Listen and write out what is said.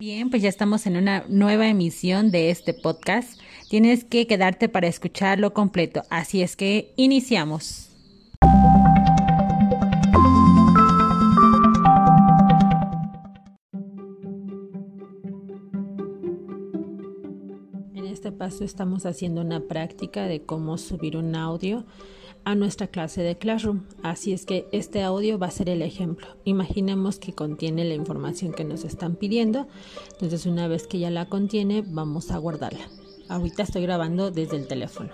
Bien, pues ya estamos en una nueva emisión de este podcast. Tienes que quedarte para escucharlo completo, así es que iniciamos. En este paso estamos haciendo una práctica de cómo subir un audio a nuestra clase de Classroom. Así es que este audio va a ser el ejemplo. Imaginemos que contiene la información que nos están pidiendo. Entonces una vez que ya la contiene, vamos a guardarla. Ahorita estoy grabando desde el teléfono.